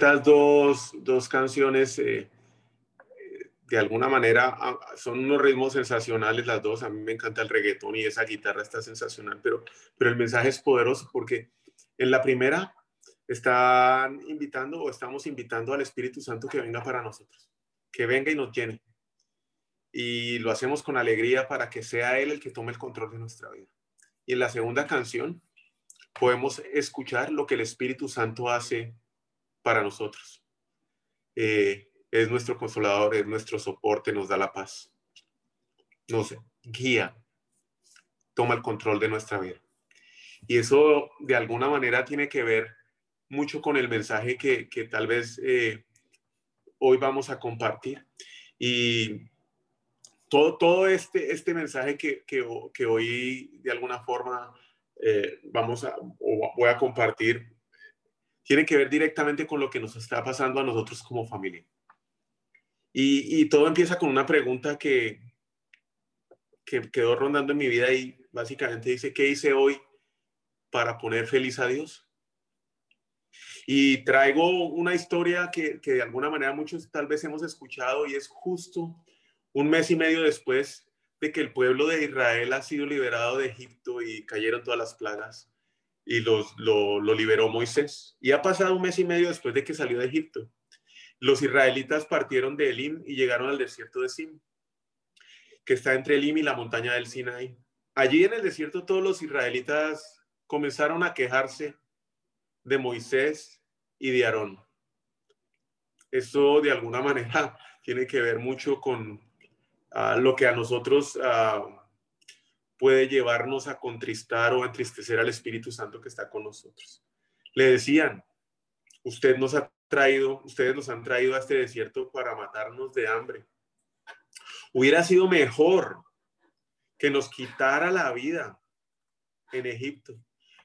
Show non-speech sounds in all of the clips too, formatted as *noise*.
Estas dos, canciones eh, de alguna manera son unos ritmos sensacionales las dos. A mí me encanta el reggaetón y esa guitarra está sensacional, pero, pero el mensaje es poderoso porque en la primera están invitando o estamos invitando al Espíritu Santo que venga para nosotros, que venga y nos llene. Y lo hacemos con alegría para que sea Él el que tome el control de nuestra vida. Y en la segunda canción podemos escuchar lo que el Espíritu Santo hace para nosotros. Eh, es nuestro consolador, es nuestro soporte, nos da la paz. Nos guía, toma el control de nuestra vida. Y eso de alguna manera tiene que ver mucho con el mensaje que, tal vez eh, hoy vamos a compartir. Y todo, todo este, este mensaje que, que, hoy de alguna forma eh, vamos a, o voy a compartir tiene que ver directamente con lo que nos está pasando a nosotros como familia. Y, todo empieza con una pregunta que, que quedó rondando en mi vida y básicamente dice, ¿qué hice hoy para poner feliz a Dios? Y traigo una historia que, que, de alguna manera muchos tal vez hemos escuchado y es justo un mes y medio después de que el pueblo de Israel ha sido liberado de Egipto y cayeron todas las plagas y los, lo, liberó Moisés. Y ha pasado un mes y medio después de que salió de Egipto. Los israelitas partieron de Elim y llegaron al desierto de Sim, que está entre Elim y la montaña del Sinai. Allí en el desierto todos los israelitas comenzaron a quejarse de Moisés y de Aarón. Esto de alguna manera *laughs* tiene que ver mucho con ah, lo que a nosotros ah, puede llevarnos a contristar o a entristecer al Espíritu Santo que está con nosotros. Le decían, usted nos ha traído, ustedes nos han traído a este desierto para matarnos de hambre. Hubiera sido mejor que nos quitara la vida en Egipto.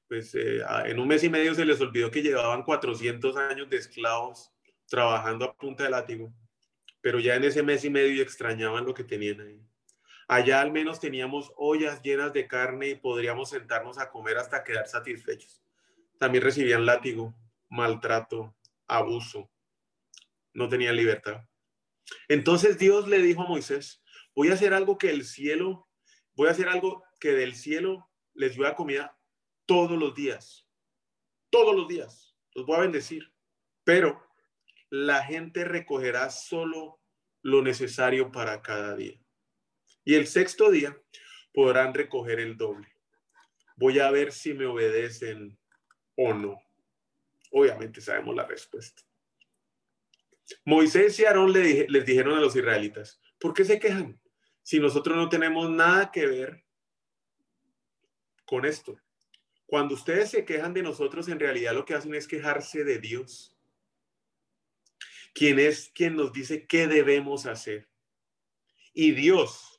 Pues eh, en un mes y medio se les olvidó que llevaban 400 años de esclavos trabajando a punta de látigo, pero ya en ese mes y medio extrañaban lo que tenían ahí. Allá al menos teníamos ollas llenas de carne y podríamos sentarnos a comer hasta quedar satisfechos. También recibían látigo, maltrato, abuso. No tenían libertad. Entonces Dios le dijo a Moisés, voy a hacer algo que el cielo, voy a hacer algo que del cielo les a comida todos los días. Todos los días. Los voy a bendecir. Pero la gente recogerá solo lo necesario para cada día. Y el sexto día podrán recoger el doble. Voy a ver si me obedecen o no. Obviamente sabemos la respuesta. Moisés y Aarón les dijeron a los israelitas, ¿por qué se quejan? Si nosotros no tenemos nada que ver con esto. Cuando ustedes se quejan de nosotros, en realidad lo que hacen es quejarse de Dios. Quien es quien nos dice qué debemos hacer. Y Dios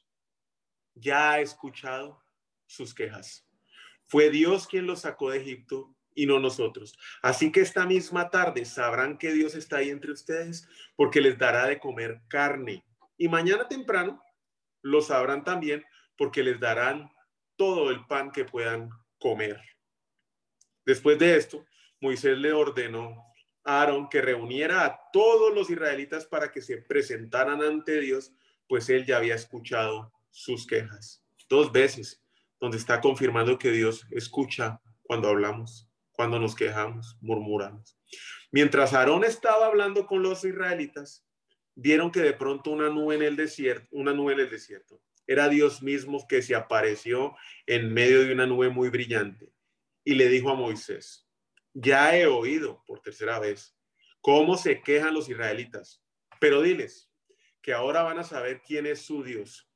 ya ha escuchado sus quejas. Fue Dios quien los sacó de Egipto y no nosotros. Así que esta misma tarde sabrán que Dios está ahí entre ustedes porque les dará de comer carne. Y mañana temprano lo sabrán también porque les darán todo el pan que puedan comer. Después de esto, Moisés le ordenó a Aarón que reuniera a todos los israelitas para que se presentaran ante Dios, pues él ya había escuchado sus quejas. Dos veces, donde está confirmando que Dios escucha cuando hablamos, cuando nos quejamos, murmuramos. Mientras Aarón estaba hablando con los israelitas, vieron que de pronto una nube en el desierto, una nube en el desierto, era Dios mismo que se apareció en medio de una nube muy brillante y le dijo a Moisés, ya he oído por tercera vez cómo se quejan los israelitas, pero diles que ahora van a saber quién es su Dios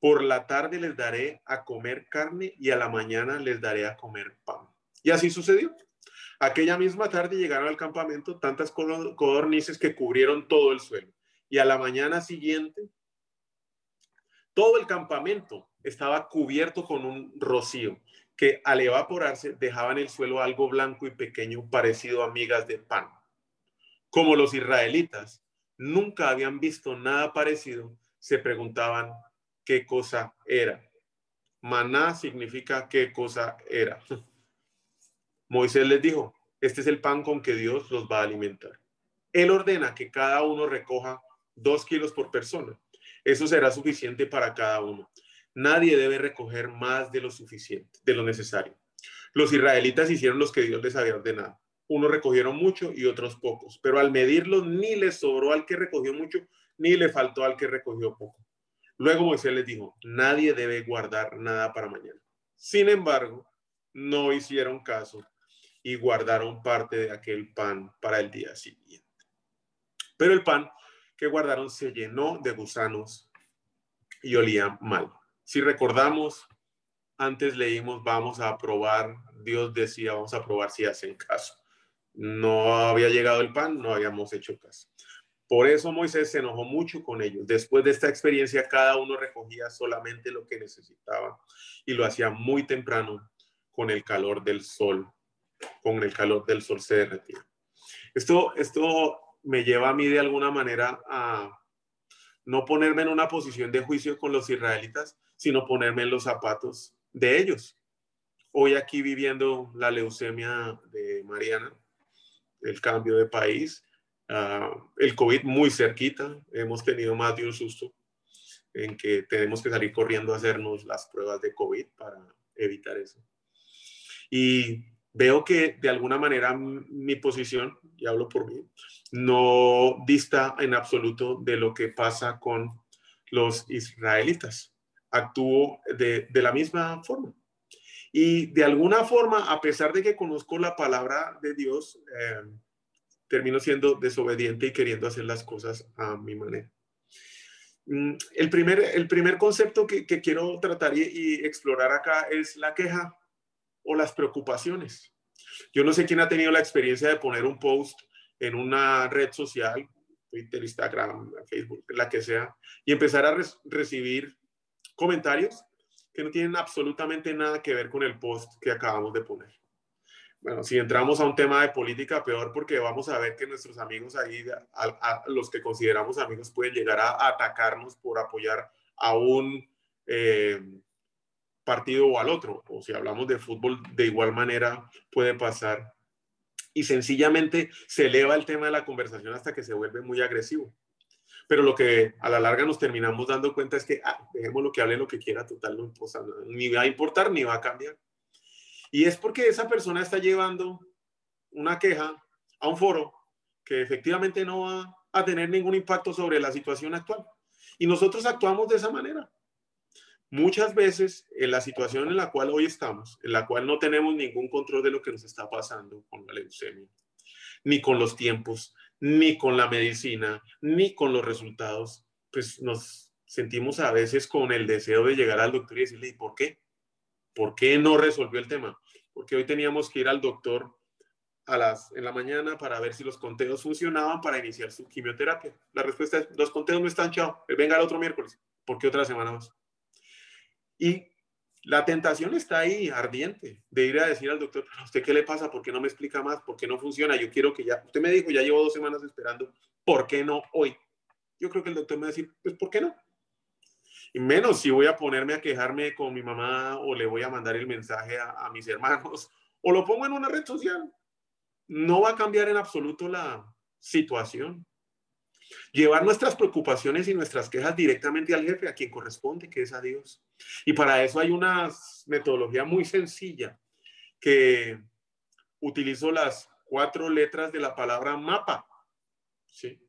por la tarde les daré a comer carne y a la mañana les daré a comer pan. Y así sucedió. Aquella misma tarde llegaron al campamento tantas codornices que cubrieron todo el suelo. Y a la mañana siguiente, todo el campamento estaba cubierto con un rocío que al evaporarse dejaba en el suelo algo blanco y pequeño parecido a migas de pan. Como los israelitas nunca habían visto nada parecido, se preguntaban qué cosa era. Maná significa qué cosa era. *laughs* Moisés les dijo, este es el pan con que Dios los va a alimentar. Él ordena que cada uno recoja dos kilos por persona. Eso será suficiente para cada uno. Nadie debe recoger más de lo suficiente, de lo necesario. Los israelitas hicieron los que Dios les había ordenado. Unos recogieron mucho y otros pocos, pero al medirlos ni les sobró al que recogió mucho, ni le faltó al que recogió poco. Luego Moisés les dijo, nadie debe guardar nada para mañana. Sin embargo, no hicieron caso y guardaron parte de aquel pan para el día siguiente. Pero el pan que guardaron se llenó de gusanos y olía mal. Si recordamos, antes leímos, vamos a probar, Dios decía, vamos a probar si hacen caso. No había llegado el pan, no habíamos hecho caso. Por eso Moisés se enojó mucho con ellos. Después de esta experiencia, cada uno recogía solamente lo que necesitaba y lo hacía muy temprano con el calor del sol con el calor del sol se derretía. Esto, esto me lleva a mí de alguna manera a no ponerme en una posición de juicio con los israelitas, sino ponerme en los zapatos de ellos. Hoy aquí viviendo la leucemia de Mariana, el cambio de país, ah, el COVID muy cerquita, hemos tenido más de un susto en que tenemos que salir corriendo a hacernos las pruebas de COVID para evitar eso. Y veo que de alguna manera mi posición, y hablo por mí, no dista en absoluto de lo que pasa con los israelitas. Actúo de, la misma forma. Y de alguna forma, a pesar de que conozco la palabra de Dios, eh, termino siendo desobediente y queriendo hacer las cosas a mi manera. Mm, el primer, el primer concepto que, quiero tratar y explorar acá es la queja o las preocupaciones. Yo no sé quién ha tenido la experiencia de poner un post en una red social, Twitter, Instagram, Facebook, la que sea, y empezar a recibir comentarios que no tienen absolutamente nada que ver con el post que acabamos de poner. Bueno, si entramos a un tema de política, peor porque vamos a ver que nuestros amigos ahí, a, los que consideramos amigos, pueden llegar a, atacarnos por apoyar a un eh, partido o al otro, o si hablamos de fútbol, de igual manera puede pasar. Y sencillamente se eleva el tema de la conversación hasta que se vuelve muy agresivo. Pero lo que a la larga nos terminamos dando cuenta es que, ah, dejemos lo que hable lo que quiera, total, no importa, ni va a importar ni va a cambiar. Y es porque esa persona está llevando una queja a un foro que efectivamente no va a tener ningún impacto sobre la situación actual. Y nosotros actuamos de esa manera. Muchas veces en la situación en la cual hoy estamos, en la cual no tenemos ningún control de lo que nos está pasando con la leucemia, ni con los tiempos, ni con la medicina, ni con los resultados, pues nos sentimos a veces con el deseo de llegar al doctor y decirle, ¿y por qué? ¿Por qué no resolvió el tema? Porque hoy teníamos que ir al doctor a las, en la mañana para ver si los conteos funcionaban para iniciar su quimioterapia. La respuesta es, los conteos no están, chao, venga el otro miércoles. ¿Por qué otra semana más? Y la tentación está ahí, ardiente, de ir a decir al doctor, ¿a usted qué le pasa? ¿Por qué no me explica más? ¿Por qué no funciona? Yo quiero que ya, usted me dijo, ya llevo dos semanas esperando, ¿por qué no hoy? Yo creo que el doctor me va a decir, pues, ¿por qué no? Y menos si voy a ponerme a quejarme con mi mamá o le voy a mandar el mensaje a, a mis hermanos *laughs* o lo pongo en una red social. No va a cambiar en absoluto la situación. Llevar nuestras preocupaciones y nuestras quejas directamente al jefe, a quien corresponde, que es a Dios. Y para eso hay una metodología muy sencilla que utilizo las cuatro letras de la palabra mapa. ¿sí?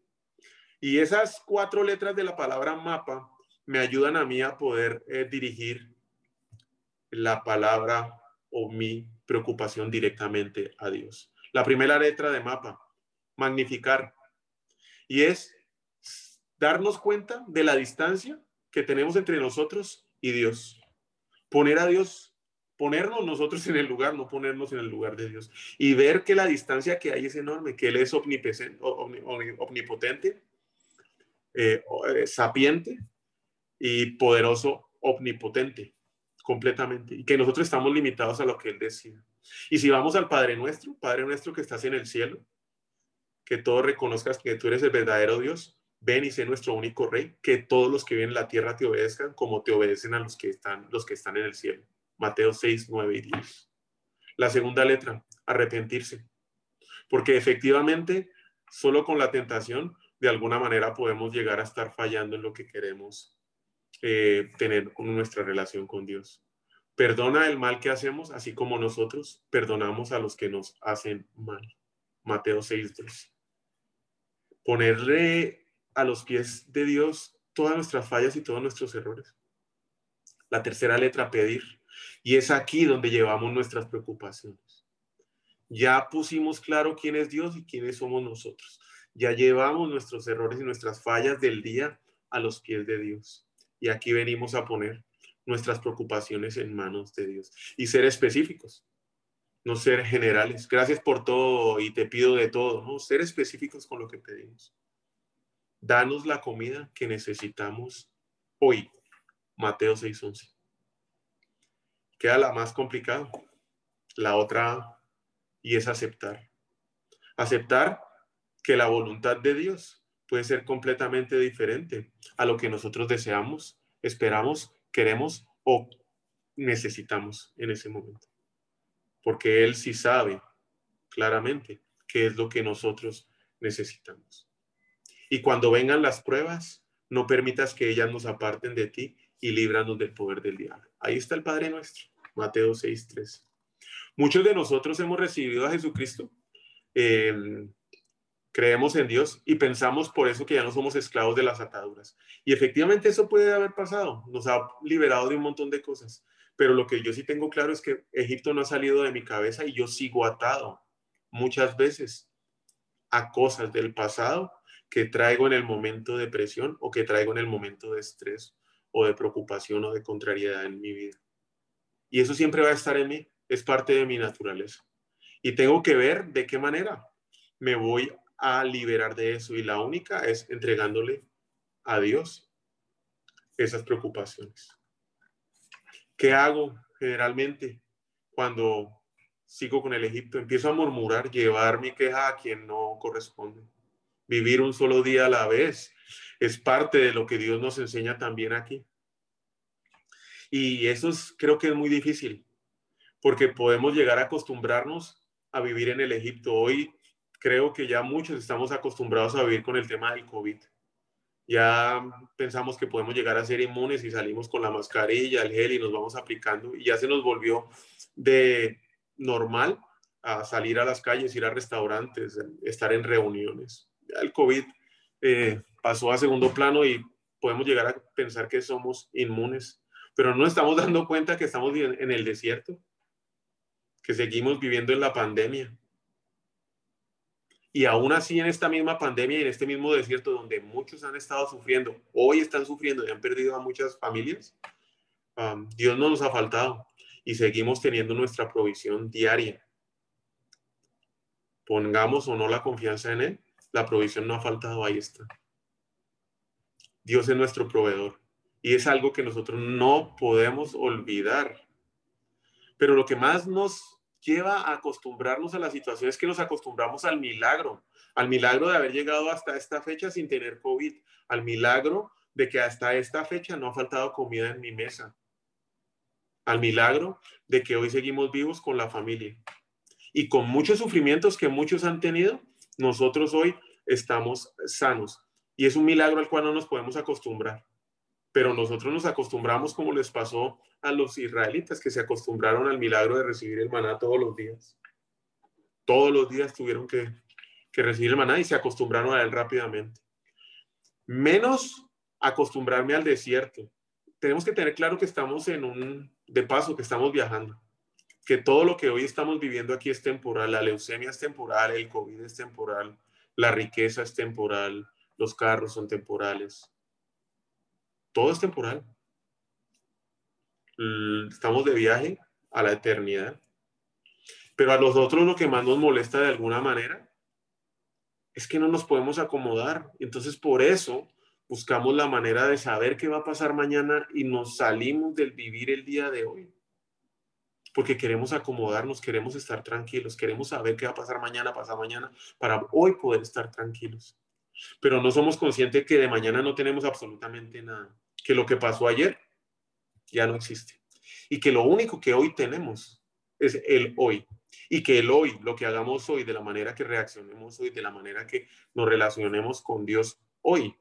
Y esas cuatro letras de la palabra mapa me ayudan a mí a poder eh, dirigir la palabra o mi preocupación directamente a Dios. La primera letra de mapa, magnificar y es darnos cuenta de la distancia que tenemos entre nosotros y Dios. Poner a Dios ponernos nosotros en el lugar, no ponernos en el lugar de Dios. Y ver que la distancia que hay es enorme, que Él es omnipotente, eh, eh, sapiente y poderoso, omnipotente, completamente. Y que nosotros estamos limitados a lo que Él decía. Y si vamos al Padre nuestro, Padre nuestro que estás en el cielo, que todos reconozcas que tú eres el verdadero Dios, ven y sé nuestro único rey, que todos los que viven en la tierra te obedezcan como te obedecen a los que están, los que están en el cielo. Mateo 6, 9 y 10. La segunda letra, arrepentirse. Porque efectivamente, solo con la tentación, de alguna manera podemos llegar a estar fallando en lo que queremos eh, tener nuestra relación con Dios. Perdona el mal que hacemos, así como nosotros perdonamos a los que nos hacen mal. Mateo 6, 2. Ponerle a los pies de Dios todas nuestras fallas y todos nuestros errores. La tercera letra, pedir. Y es aquí donde llevamos nuestras preocupaciones. Ya pusimos claro quién es Dios y quiénes somos nosotros. Ya llevamos nuestros errores y nuestras fallas del día a los pies de Dios. Y aquí venimos a poner nuestras preocupaciones en manos de Dios y ser específicos, no ser generales. Gracias por todo y te pido de todo, ¿no? Ser específicos con lo que pedimos. Danos la comida que necesitamos hoy. Mateo 6:11. Queda la más complicada. La otra, y es aceptar. Aceptar que la voluntad de Dios puede ser completamente diferente a lo que nosotros deseamos, esperamos, queremos o necesitamos en ese momento. Porque Él sí sabe claramente qué es lo que nosotros necesitamos. Y cuando vengan las pruebas, no permitas que ellas nos aparten de ti y líbranos del poder del diablo. Ahí está el Padre nuestro, Mateo 6:3. Muchos de nosotros hemos recibido a Jesucristo, em, creemos en Dios y pensamos por eso que ya no somos esclavos de las ataduras. Y efectivamente eso puede haber pasado, nos ha liberado de un montón de cosas. Pero lo que yo sí tengo claro es que Egipto no ha salido de mi cabeza y yo sigo atado muchas veces a cosas del pasado que traigo en el momento de presión o que traigo en el momento de estrés o de preocupación o de contrariedad en mi vida. Y eso siempre va a estar en mí, es parte de mi naturaleza. Y tengo que ver de qué manera me voy a liberar de eso. Y la única es entregándole a Dios esas preocupaciones. ¿Qué hago generalmente cuando sigo con el Egipto? Empiezo a murmurar, llevar mi queja a quien no corresponde vivir un solo día a la vez. Es parte de lo que Dios nos enseña también aquí. Y eso es, creo que es muy difícil, porque podemos llegar a acostumbrarnos a vivir en el Egipto. Hoy creo que ya muchos estamos acostumbrados a vivir con el tema del COVID. Ya pensamos que podemos llegar a ser inmunes y salimos con la mascarilla, el gel y nos vamos aplicando y ya se nos volvió de normal a salir a las calles, ir a restaurantes, estar en reuniones el COVID eh, pasó a segundo plano y podemos llegar a pensar que somos inmunes, pero no estamos *laughs* dando cuenta que estamos en el desierto, que seguimos viviendo en la pandemia. Y aún así en esta misma pandemia y en este mismo desierto donde muchos han estado sufriendo, hoy están sufriendo y han perdido a muchas familias, Dios no nos ha faltado y seguimos teniendo nuestra provisión diaria. Pongamos o no la confianza en Él, la provisión no ha faltado, ahí está. Dios es nuestro proveedor y es algo que nosotros no podemos olvidar. Pero lo que más nos lleva a acostumbrarnos a la situación es que nos acostumbramos al milagro, al milagro de haber llegado hasta esta fecha sin tener COVID, al milagro de que hasta esta fecha no ha faltado comida en mi mesa, al milagro de que hoy seguimos vivos con la familia y con muchos sufrimientos que muchos han tenido, nosotros hoy estamos sanos. Y es un milagro al cual no nos podemos acostumbrar. Pero nosotros nos acostumbramos como les pasó a los israelitas que se acostumbraron al milagro de recibir el maná todos los días. Todos los días tuvieron que, recibir el maná y se acostumbraron a él rápidamente. Menos acostumbrarme al desierto. Tenemos que tener claro que estamos en un de paso, que estamos viajando que todo lo que hoy estamos viviendo aquí es temporal, la leucemia es temporal, el COVID es temporal, la riqueza es temporal, los carros son temporales, todo es temporal. Estamos de viaje a la eternidad. Pero a nosotros lo que más nos molesta de alguna manera es que no nos podemos acomodar. Entonces por eso buscamos la manera de saber qué va a pasar mañana y nos salimos del vivir el día de hoy. Porque queremos acomodarnos, queremos estar tranquilos, queremos saber qué va a pasar mañana, pasar mañana, para hoy poder estar tranquilos. Pero no somos conscientes que de mañana no tenemos absolutamente nada, que lo que pasó ayer ya no existe y que lo único que hoy tenemos es el hoy y que el hoy, lo que hagamos hoy, de la manera que reaccionemos hoy, de la manera que nos relacionemos con Dios hoy,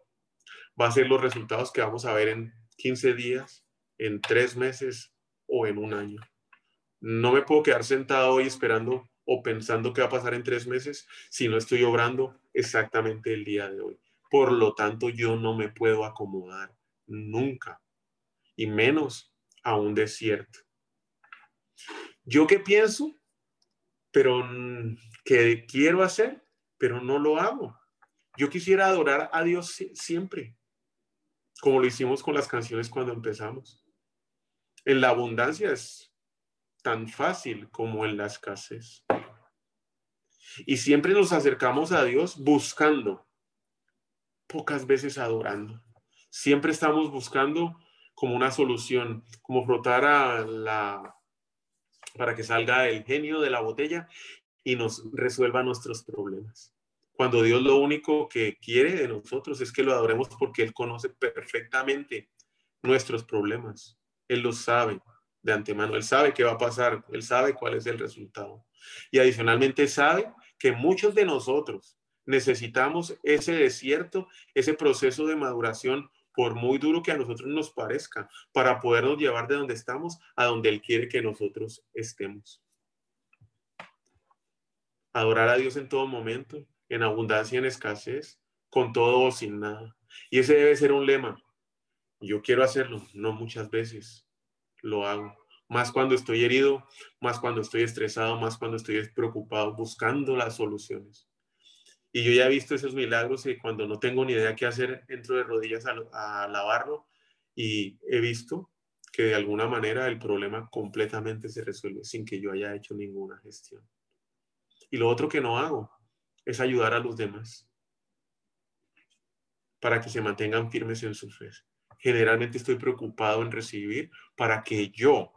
va a ser los resultados que vamos a ver en 15 días, en tres meses o en un año. No me puedo quedar sentado hoy esperando o pensando qué va a pasar en tres meses si no estoy obrando exactamente el día de hoy. Por lo tanto, yo no me puedo acomodar nunca, y menos a un desierto. ¿Yo qué pienso? Pero que quiero hacer, pero no lo hago. Yo quisiera adorar a Dios siempre, como lo hicimos con las canciones cuando empezamos. En la abundancia es tan fácil como en la escasez. Y siempre nos acercamos a Dios buscando, pocas veces adorando. Siempre estamos buscando como una solución, como frotar a la para que salga el genio de la botella y nos resuelva nuestros problemas. Cuando Dios lo único que quiere de nosotros es que lo adoremos porque Él conoce perfectamente nuestros problemas. Él lo sabe de antemano. Él sabe qué va a pasar. Él sabe cuál es el resultado. Y adicionalmente sabe que muchos de nosotros necesitamos ese desierto, ese proceso de maduración por muy duro que a nosotros nos parezca, para podernos llevar de donde estamos a donde Él quiere que nosotros estemos. Adorar a Dios en todo momento, en abundancia, en escasez, con todo o sin nada. Y ese debe ser un lema. Yo quiero hacerlo, no muchas veces lo hago. Más cuando estoy herido, más cuando estoy estresado, más cuando estoy preocupado, buscando las soluciones. Y yo ya he visto esos milagros y cuando no tengo ni idea qué hacer, entro de rodillas a, lavarlo y he visto que de alguna manera el problema completamente se resuelve sin que yo haya hecho ninguna gestión. Y lo otro que no hago es ayudar a los demás para que se mantengan firmes en su fe. Generalmente estoy preocupado en recibir para que yo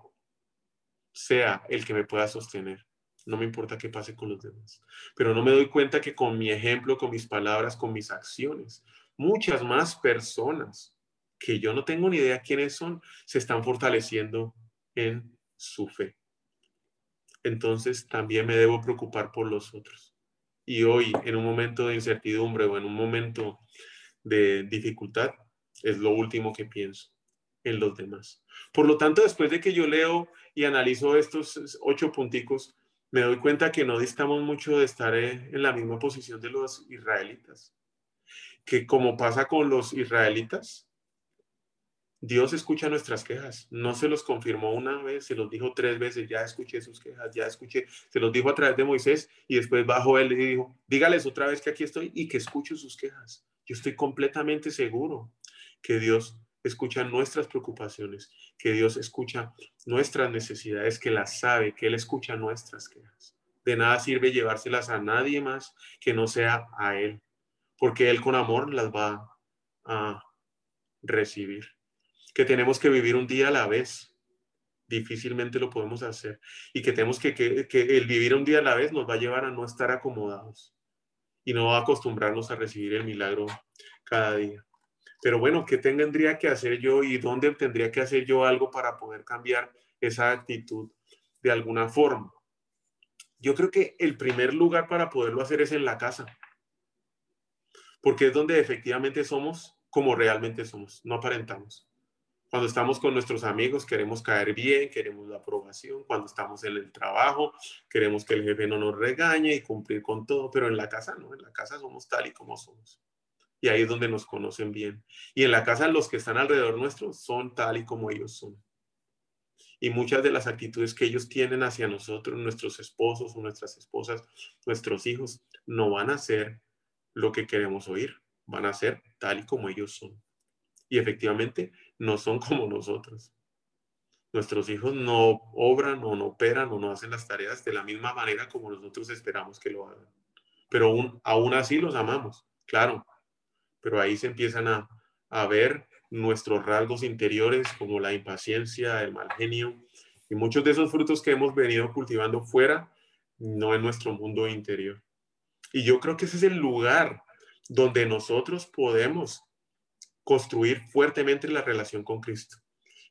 sea el que me pueda sostener. No me importa qué pase con los demás. Pero no me doy cuenta que con mi ejemplo, con mis palabras, con mis acciones, muchas más personas que yo no tengo ni idea quiénes son, se están fortaleciendo en su fe. Entonces también me debo preocupar por los otros. Y hoy, en un momento de incertidumbre o en un momento de dificultad, es lo último que pienso en los demás. Por lo tanto, después de que yo leo y analizo estos ocho punticos, me doy cuenta que no distamos mucho de estar en la misma posición de los israelitas. Que como pasa con los israelitas, Dios escucha nuestras quejas. No se los confirmó una vez, se los dijo tres veces, ya escuché sus quejas, ya escuché, se los dijo a través de Moisés y después bajó él y dijo, dígales otra vez que aquí estoy y que escucho sus quejas. Yo estoy completamente seguro que Dios escucha nuestras preocupaciones, que Dios escucha nuestras necesidades, que las sabe, que Él escucha nuestras quejas. De nada sirve llevárselas a nadie más que no sea a Él, porque Él con amor las va a recibir. Que tenemos que vivir un día a la vez. Difícilmente lo podemos hacer. Y que tenemos que, que, el vivir un día a la vez nos va a llevar a no estar acomodados y no a acostumbrarnos a recibir el milagro cada día. Pero bueno, ¿qué tendría que hacer yo y dónde tendría que hacer yo algo para poder cambiar esa actitud de alguna forma? Yo creo que el primer lugar para poderlo hacer es en la casa, porque es donde efectivamente somos como realmente somos, no aparentamos. Cuando estamos con nuestros amigos queremos caer bien, queremos la aprobación. Cuando estamos en el trabajo queremos que el jefe no nos regañe y cumplir con todo, pero en la casa no, en la casa somos tal y como somos y ahí es donde nos conocen bien. Y en la casa los que están alrededor nuestro son tal y como ellos son. Y muchas de las actitudes que ellos tienen hacia nosotros, nuestros esposos o nuestras esposas, nuestros hijos, no van a ser lo que queremos oír, van a ser tal y como ellos son. Y efectivamente no son como nosotros. Nuestros hijos no obran o no operan o no hacen las tareas de la misma manera como nosotros esperamos que lo hagan. Pero aún, aún así los amamos, claro. Pero ahí se empiezan a, a ver nuestros rasgos interiores como la impaciencia, el mal genio y muchos de esos frutos que hemos venido cultivando fuera, no en nuestro mundo interior. Y yo creo que ese es el lugar donde nosotros podemos construir fuertemente la relación con Cristo.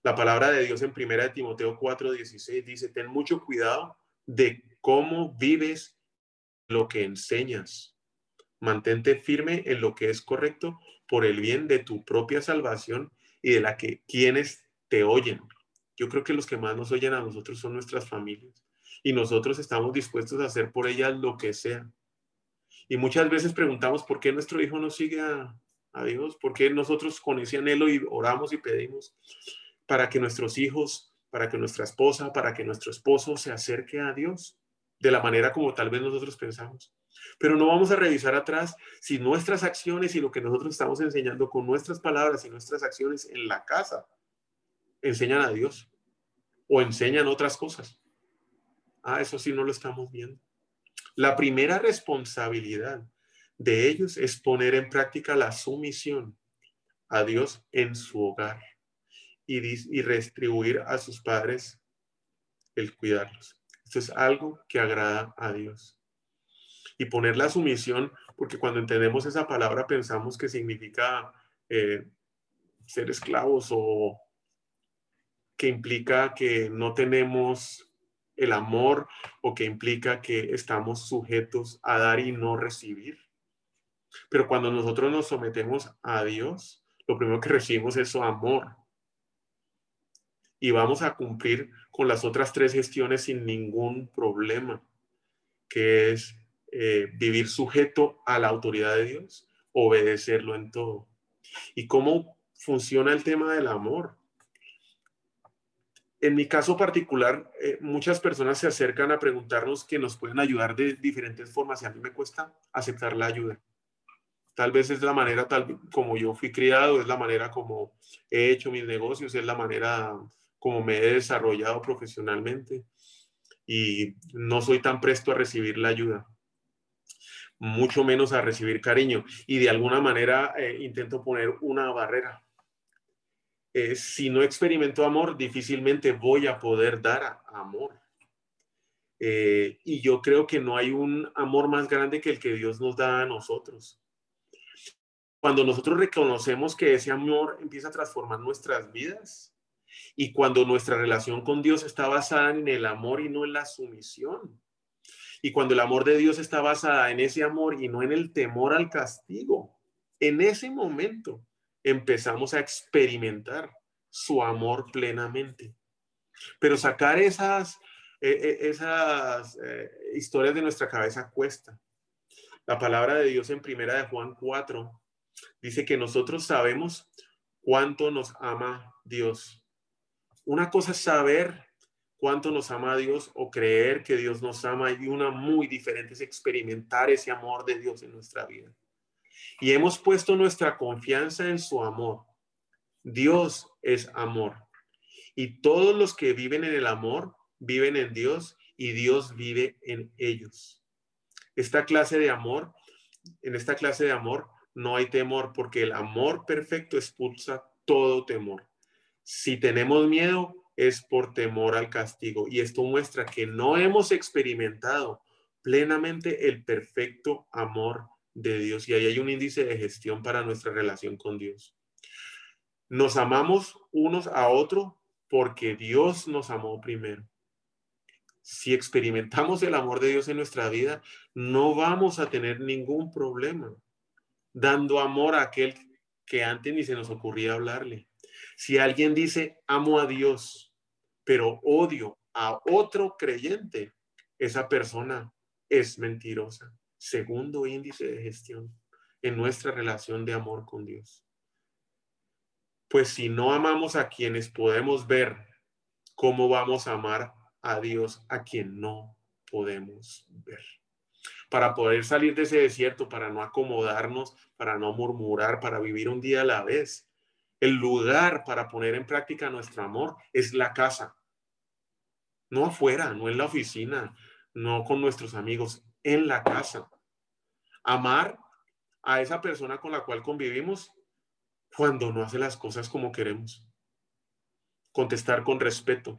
La palabra de Dios en 1 Timoteo 4:16 dice, ten mucho cuidado de cómo vives lo que enseñas. Mantente firme en lo que es correcto por el bien de tu propia salvación y de la que quienes te oyen. Yo creo que los que más nos oyen a nosotros son nuestras familias y nosotros estamos dispuestos a hacer por ellas lo que sea. Y muchas veces preguntamos por qué nuestro hijo no sigue a, Dios, por qué nosotros con ese anhelo y oramos y pedimos para que nuestros hijos, para que nuestra esposa, para que nuestro esposo se acerque a Dios de la manera como tal vez nosotros pensamos. Pero no vamos a revisar atrás si nuestras acciones y lo que nosotros estamos enseñando con nuestras palabras y nuestras acciones en la casa enseñan a Dios o enseñan otras cosas. Ah, eso sí no lo estamos viendo. La primera responsabilidad de ellos es poner en práctica la sumisión a Dios en su hogar y, y restribuir a sus padres el cuidarlos. Esto es algo que agrada a Dios. Y poner la sumisión, porque cuando entendemos esa palabra pensamos que significa eh, ser esclavos o que implica que no tenemos el amor o que implica que estamos sujetos a dar y no recibir. Pero cuando nosotros nos sometemos a Dios, lo primero que recibimos es su amor. Y vamos a cumplir con las otras tres gestiones sin ningún problema, que es eh, vivir sujeto a la autoridad de Dios, obedecerlo en todo. ¿Y cómo funciona el tema del amor? En mi caso particular, eh, muchas personas se acercan a preguntarnos que nos pueden ayudar de diferentes formas y a mí me cuesta aceptar la ayuda. Tal vez es la manera tal como yo fui criado, es la manera como he hecho mis negocios, es la manera como me he desarrollado profesionalmente y no soy tan presto a recibir la ayuda, mucho menos a recibir cariño y de alguna manera eh, intento poner una barrera. Eh, si no experimento amor, difícilmente voy a poder dar amor. Eh, y yo creo que no hay un amor más grande que el que Dios nos da a nosotros. Cuando nosotros reconocemos que ese amor empieza a transformar nuestras vidas y cuando nuestra relación con Dios está basada en el amor y no en la sumisión. Y cuando el amor de Dios está basada en ese amor y no en el temor al castigo, en ese momento empezamos a experimentar su amor plenamente. Pero sacar esas, e, e, esas eh, historias de nuestra cabeza cuesta. La palabra de Dios en primera de Juan 4 Dice que nosotros sabemos cuánto nos ama Dios. Una cosa es saber cuánto nos ama Dios o creer que Dios nos ama y una muy diferente es experimentar ese amor de Dios en nuestra vida. Y hemos puesto nuestra confianza en su amor. Dios es amor. Y todos los que viven en el amor viven en Dios y Dios vive en ellos. Esta clase de amor, en esta clase de amor, no hay temor, porque el amor perfecto expulsa todo temor. Si tenemos miedo, es por temor al castigo. Y esto muestra que no hemos experimentado plenamente el perfecto amor de Dios. Y ahí hay un índice de gestión para nuestra relación con Dios. Nos amamos unos a otros porque Dios nos amó primero. Si experimentamos el amor de Dios en nuestra vida, no vamos a tener ningún problema dando amor a aquel que antes ni se nos ocurría hablarle. Si alguien dice, amo a Dios, pero odio a otro creyente, esa persona es mentirosa. Segundo índice de gestión en nuestra relación de amor con Dios. Pues si no amamos a quienes podemos ver, ¿cómo vamos a amar a Dios a quien no podemos ver? para poder salir de ese desierto, para no acomodarnos, para no murmurar, para vivir un día a la vez. El lugar para poner en práctica nuestro amor es la casa. No afuera, no en la oficina, no con nuestros amigos, en la casa. Amar a esa persona con la cual convivimos cuando no hace las cosas como queremos. Contestar con respeto,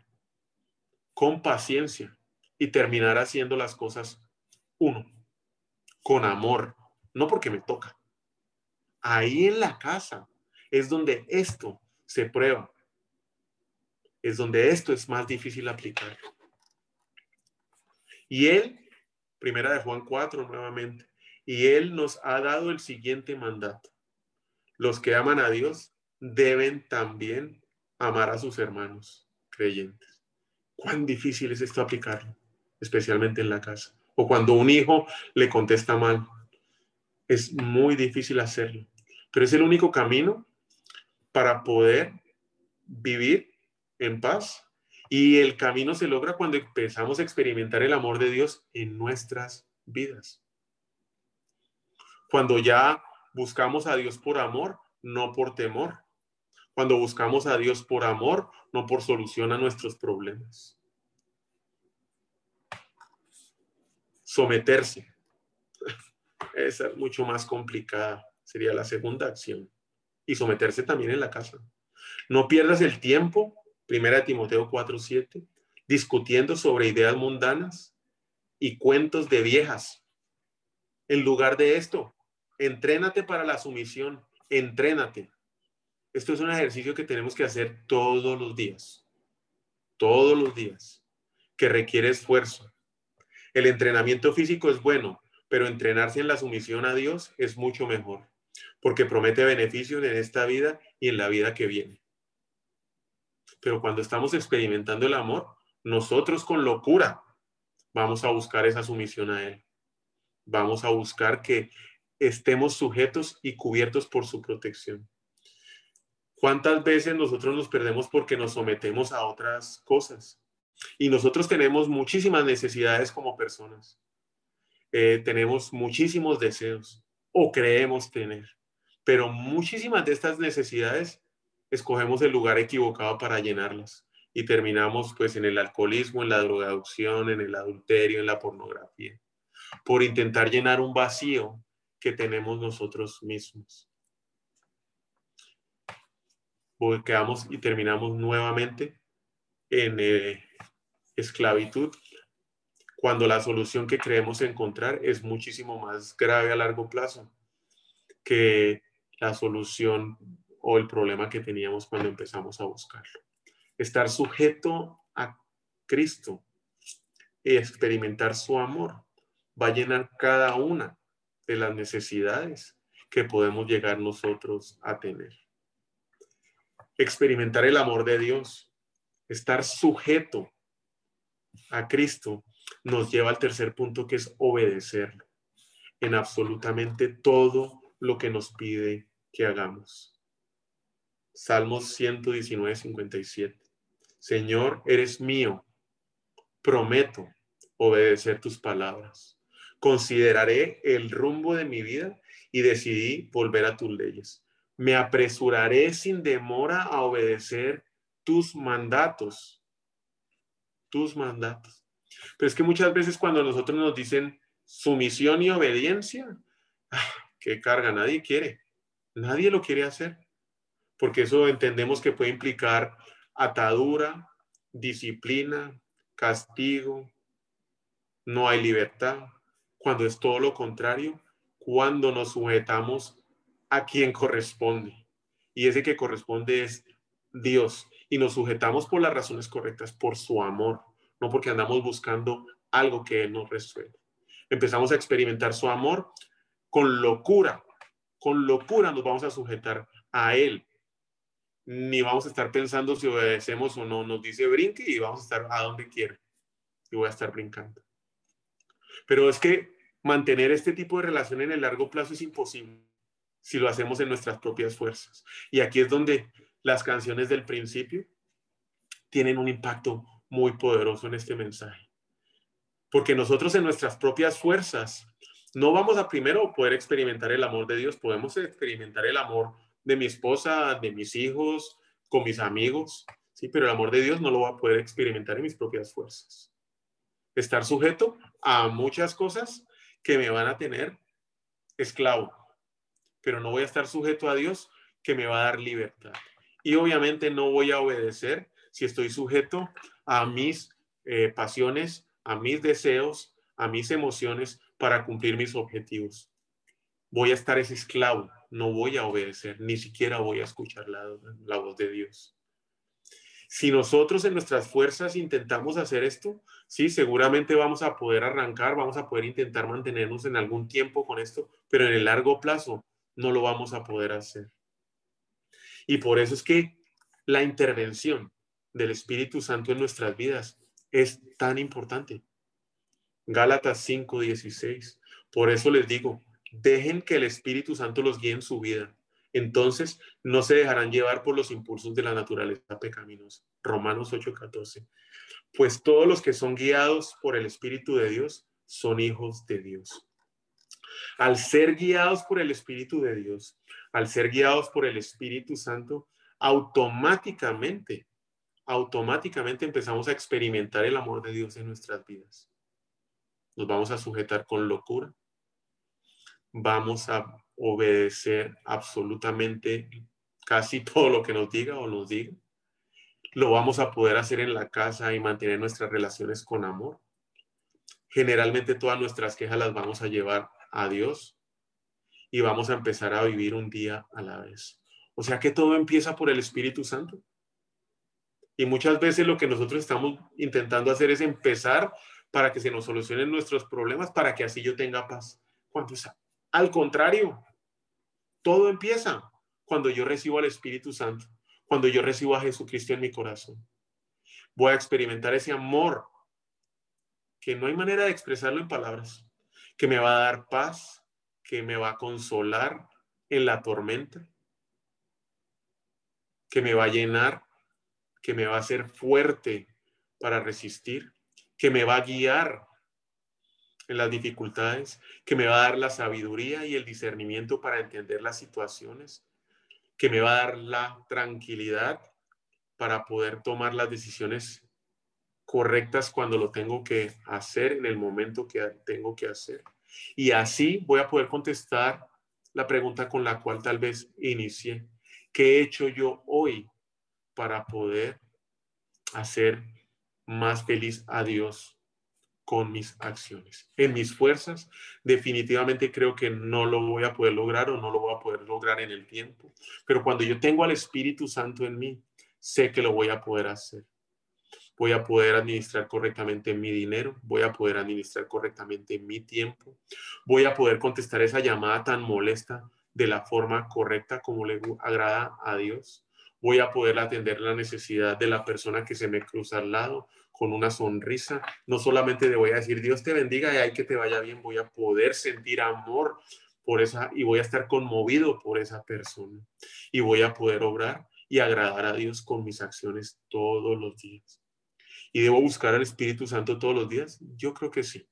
con paciencia y terminar haciendo las cosas uno, con amor, no porque me toca. Ahí en la casa es donde esto se prueba. Es donde esto es más difícil aplicar. Y él, primera de Juan 4 nuevamente, y él nos ha dado el siguiente mandato. Los que aman a Dios deben también amar a sus hermanos creyentes. ¿Cuán difícil es esto aplicarlo? Especialmente en la casa. O cuando un hijo le contesta mal. Es muy difícil hacerlo. Pero es el único camino para poder vivir en paz. Y el camino se logra cuando empezamos a experimentar el amor de Dios en nuestras vidas. Cuando ya buscamos a Dios por amor, no por temor. Cuando buscamos a Dios por amor, no por solución a nuestros problemas. Someterse. *laughs* Esa es mucho más complicada. Sería la segunda acción. Y someterse también en la casa. No pierdas el tiempo, primera Timoteo 4:7, discutiendo sobre ideas mundanas y cuentos de viejas. En lugar de esto, Entrénate para la sumisión, entrénate. Esto es un ejercicio que tenemos que hacer todos los días, todos los días, que requiere esfuerzo. El entrenamiento físico es bueno, pero entrenarse en la sumisión a Dios es mucho mejor, porque promete beneficios en esta vida y en la vida que viene. Pero cuando estamos experimentando el amor, nosotros con locura vamos a buscar esa sumisión a Él. Vamos a buscar que estemos sujetos y cubiertos por su protección. ¿Cuántas veces nosotros nos perdemos porque nos sometemos a otras cosas? Y nosotros tenemos muchísimas necesidades como personas. Eh, tenemos muchísimos deseos o creemos tener, pero muchísimas de estas necesidades escogemos el lugar equivocado para llenarlas y terminamos pues en el alcoholismo, en la drogadicción, en el adulterio, en la pornografía, por intentar llenar un vacío que tenemos nosotros mismos. Quedamos y terminamos nuevamente en eh, esclavitud cuando la solución que creemos encontrar es muchísimo más grave a largo plazo que la solución o el problema que teníamos cuando empezamos a buscarlo. Estar sujeto a Cristo y experimentar su amor va a llenar cada una de las necesidades que podemos llegar nosotros a tener. Experimentar el amor de Dios, estar sujeto a Cristo, nos lleva al tercer punto que es obedecerlo en absolutamente todo lo que nos pide que hagamos. Salmos 119, 57. Señor, eres mío. Prometo obedecer tus palabras. Consideraré el rumbo de mi vida y decidí volver a tus leyes. Me apresuraré sin demora a obedecer tus mandatos. Tus mandatos. Pero es que muchas veces cuando nosotros nos dicen sumisión y obediencia, *laughs* ah, qué carga, nadie quiere. Nadie lo quiere hacer. Porque eso entendemos que puede implicar atadura, disciplina, castigo, no hay libertad cuando es todo lo contrario, cuando nos sujetamos a quien corresponde. Y ese que corresponde es Dios. Y nos sujetamos por las razones correctas, por su amor, no porque andamos buscando algo que Él nos resuelve. Empezamos a experimentar su amor con locura. Con locura nos vamos a sujetar a Él. Ni vamos a estar pensando si obedecemos o no. Nos dice brinque y vamos a estar a donde quiera. Y voy a estar brincando. Pero es que mantener este tipo de relación en el largo plazo es imposible si lo hacemos en nuestras propias fuerzas. Y aquí es donde las canciones del principio tienen un impacto muy poderoso en este mensaje. Porque nosotros en nuestras propias fuerzas no vamos a primero poder experimentar el amor de Dios, podemos experimentar el amor de mi esposa, de mis hijos, con mis amigos, ¿sí? Pero el amor de Dios no lo voy a poder experimentar en mis propias fuerzas. Estar sujeto a muchas cosas que me van a tener esclavo, pero no voy a estar sujeto a Dios que me va a dar libertad. Y obviamente no voy a obedecer si estoy sujeto a mis eh, pasiones, a mis deseos, a mis emociones para cumplir mis objetivos. Voy a estar ese esclavo, no voy a obedecer, ni siquiera voy a escuchar la, la voz de Dios. Si nosotros en nuestras fuerzas intentamos hacer esto, sí, seguramente vamos a poder arrancar, vamos a poder intentar mantenernos en algún tiempo con esto, pero en el largo plazo no lo vamos a poder hacer. Y por eso es que la intervención del Espíritu Santo en nuestras vidas es tan importante. Gálatas 5:16. Por eso les digo, dejen que el Espíritu Santo los guíe en su vida entonces no se dejarán llevar por los impulsos de la naturaleza pecaminosa. Romanos 8:14. Pues todos los que son guiados por el Espíritu de Dios son hijos de Dios. Al ser guiados por el Espíritu de Dios, al ser guiados por el Espíritu Santo, automáticamente, automáticamente empezamos a experimentar el amor de Dios en nuestras vidas. Nos vamos a sujetar con locura, vamos a obedecer absolutamente casi *laughs* todo lo que nos diga o nos diga. Lo vamos a poder hacer en la casa y mantener nuestras relaciones con amor. Generalmente todas nuestras quejas las vamos a llevar a Dios y vamos a empezar a vivir un día a la vez. O sea que todo empieza por el Espíritu Santo. Y muchas veces lo que nosotros estamos intentando hacer es empezar para que se nos solucionen nuestros problemas, para que así yo tenga paz. ¿Cuánto es al contrario, todo empieza cuando yo recibo al Espíritu Santo, cuando yo recibo a Jesucristo en mi corazón. Voy a experimentar ese amor que no hay manera de expresarlo en palabras, que me va a dar paz, que me va a consolar en la tormenta, que me va a llenar, que me va a hacer fuerte para resistir, que me va a guiar en las dificultades, que me va a dar la sabiduría y el discernimiento para entender las situaciones, que me va a dar la tranquilidad para poder tomar las decisiones correctas cuando lo tengo que hacer, en el momento que tengo que hacer. Y así voy a poder contestar la pregunta con la cual tal vez inicié. ¿Qué he hecho yo hoy para poder hacer más feliz a Dios con mis acciones. En mis fuerzas, definitivamente creo que no lo voy a poder lograr o no lo voy a poder lograr en el tiempo. Pero cuando yo tengo al Espíritu Santo en mí, sé que lo voy a poder hacer. Voy a poder administrar correctamente mi dinero, voy a poder administrar correctamente mi tiempo, voy a poder contestar esa llamada tan molesta de la forma correcta como le agrada a Dios. Voy a poder atender la necesidad de la persona que se me cruza al lado con una sonrisa. No solamente le voy a decir Dios te bendiga y hay que te vaya bien, voy a poder sentir amor por esa y voy a estar conmovido por esa persona y voy a poder obrar y agradar a Dios con mis acciones todos los días. ¿Y debo buscar al Espíritu Santo todos los días? Yo creo que sí.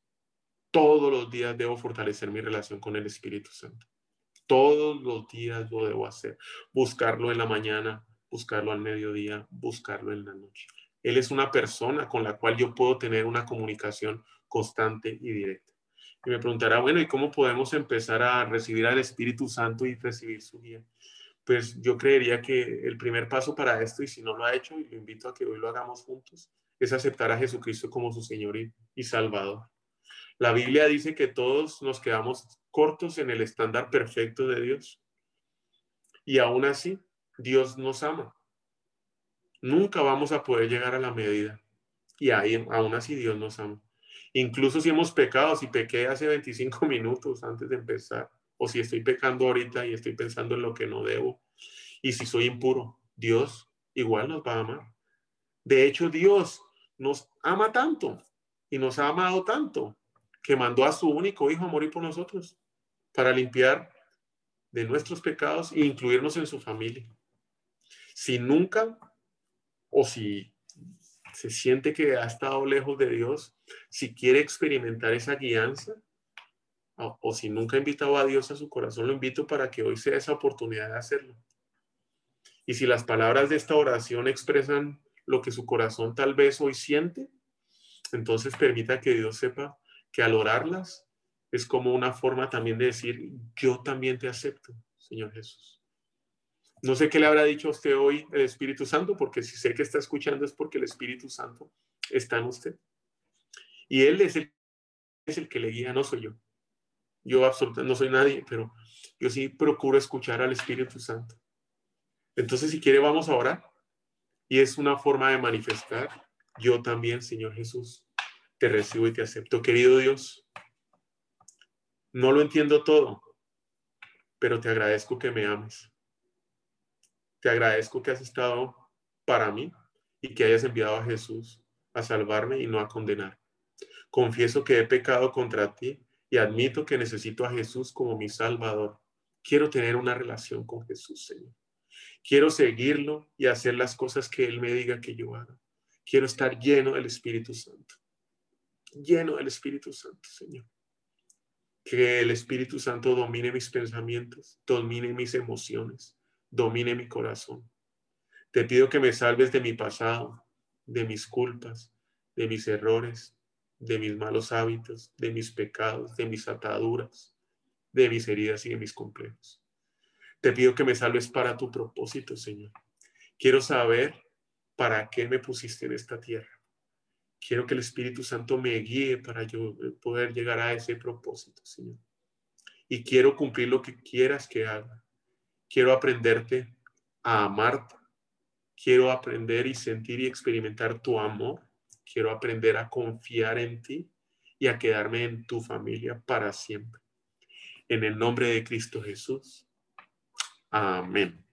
Todos los días debo fortalecer mi relación con el Espíritu Santo. Todos los días lo debo hacer. Buscarlo en la mañana, buscarlo al mediodía, buscarlo en la noche. Él es una persona con la cual yo puedo tener una comunicación constante y directa. Y me preguntará, bueno, ¿y cómo podemos empezar a recibir al Espíritu Santo y recibir su guía? Pues yo creería que el primer paso para esto, y si no lo ha hecho, y lo invito a que hoy lo hagamos juntos, es aceptar a Jesucristo como su Señor y, Salvador. La Biblia dice que todos nos quedamos cortos en el estándar perfecto de Dios. Y aún así, Dios nos ama nunca vamos a poder llegar a la medida. Y ahí, aún así Dios nos ama. Incluso si hemos pecado, si pequé hace 25 *laughs* minutos antes de empezar, o si estoy pecando ahorita y estoy pensando en lo que no debo, y si soy impuro, Dios igual nos va a amar. De hecho, Dios nos ama tanto y nos ha amado tanto que mandó a su único hijo a morir por nosotros para limpiar de nuestros pecados e incluirnos en su familia. Si nunca o si se siente que ha estado lejos de Dios, si quiere experimentar esa guianza, o, si nunca ha invitado a Dios a su corazón, lo invito para que hoy sea esa oportunidad de hacerlo. Y si las palabras de esta oración expresan lo que su corazón tal vez hoy siente, entonces permita que Dios sepa que al orarlas es como una forma también de decir, yo también te acepto, Señor Jesús. No sé qué le habrá dicho a usted hoy el Espíritu Santo, porque si sé que está escuchando es porque el Espíritu Santo está en usted. Y Él es el, es el que le guía, no soy yo. Yo absolutamente no soy nadie, pero yo sí procuro escuchar al Espíritu Santo. Entonces, si quiere, vamos a orar. Y es una forma de manifestar. Yo también, Señor Jesús, te recibo y te acepto. Querido Dios, no lo entiendo todo, pero te agradezco que me ames. Te agradezco que has estado para mí y que hayas enviado a Jesús a salvarme y no a condenar. Confieso que he pecado contra ti y admito que necesito a Jesús como mi Salvador. Quiero tener una relación con Jesús, Señor. Quiero seguirlo y hacer las cosas que Él me diga que yo haga. Quiero estar lleno del Espíritu Santo. Lleno del Espíritu Santo, Señor. Que el Espíritu Santo domine mis pensamientos, domine mis emociones, domine mi corazón. Te pido que me salves de mi pasado, de mis culpas, de mis errores, de mis malos hábitos, de mis pecados, de mis ataduras, de mis heridas y de mis complejos. Te pido que me salves para tu propósito, Señor. Quiero saber para qué me pusiste en esta tierra. Quiero que el Espíritu Santo me guíe para yo poder llegar a ese propósito, Señor. Y quiero cumplir lo que quieras que haga. Quiero aprenderte a amarte. Quiero aprender y sentir y experimentar tu amor. Quiero aprender a confiar en ti y a quedarme en tu familia para siempre. En el nombre de Cristo Jesús. Amén.